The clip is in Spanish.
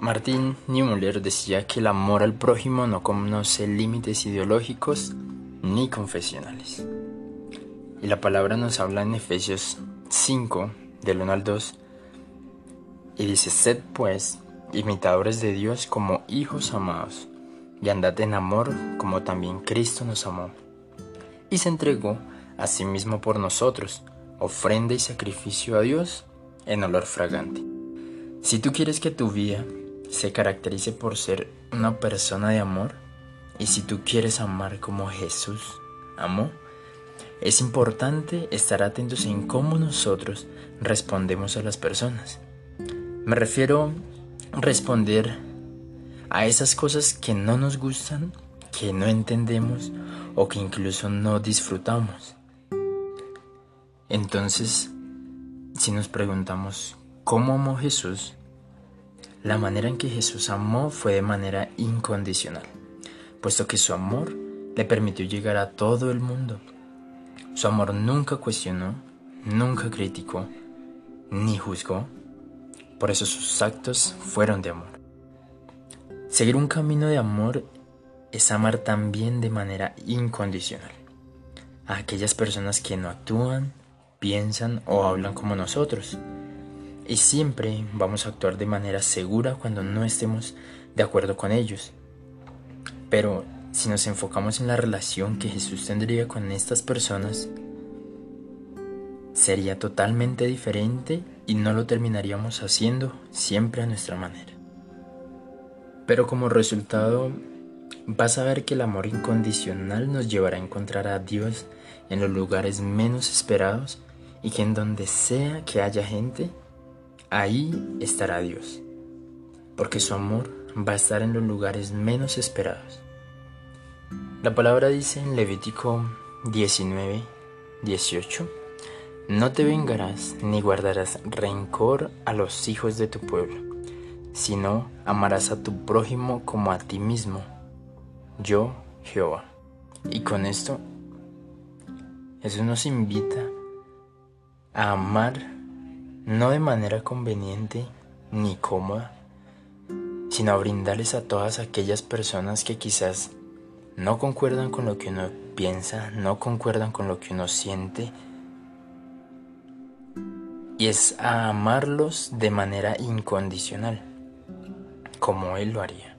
Martin Niemöller decía que el amor al prójimo no conoce límites ideológicos ni confesionales. Y la palabra nos habla en Efesios 5, del 1 al 2, y dice, sed pues imitadores de Dios como hijos amados, y andad en amor como también Cristo nos amó, y se entregó a sí mismo por nosotros, ofrenda y sacrificio a Dios en olor fragante. Si tú quieres que tu vida se caracterice por ser una persona de amor, y si tú quieres amar como Jesús amó, es importante estar atentos en cómo nosotros respondemos a las personas. Me refiero a responder a esas cosas que no nos gustan, que no entendemos o que incluso no disfrutamos. Entonces, si nos preguntamos, ¿cómo amó Jesús? La manera en que Jesús amó fue de manera incondicional, puesto que su amor le permitió llegar a todo el mundo. Su amor nunca cuestionó, nunca criticó, ni juzgó. Por eso sus actos fueron de amor. Seguir un camino de amor es amar también de manera incondicional a aquellas personas que no actúan, piensan o hablan como nosotros. Y siempre vamos a actuar de manera segura cuando no estemos de acuerdo con ellos. Pero si nos enfocamos en la relación que Jesús tendría con estas personas, sería totalmente diferente y no lo terminaríamos haciendo siempre a nuestra manera. Pero como resultado, vas a ver que el amor incondicional nos llevará a encontrar a Dios en los lugares menos esperados y que en donde sea que haya gente, ahí estará Dios, porque su amor va a estar en los lugares menos esperados. La palabra dice en Levítico 19, 18, No te vengarás ni guardarás rencor a los hijos de tu pueblo, sino amarás a tu prójimo como a ti mismo, yo Jehová. Y con esto Jesús nos invita a amar no de manera conveniente ni cómoda, sino a brindarles a todas aquellas personas que quizás no concuerdan con lo que uno piensa, no concuerdan con lo que uno siente, y es a amarlos de manera incondicional, como Él lo haría.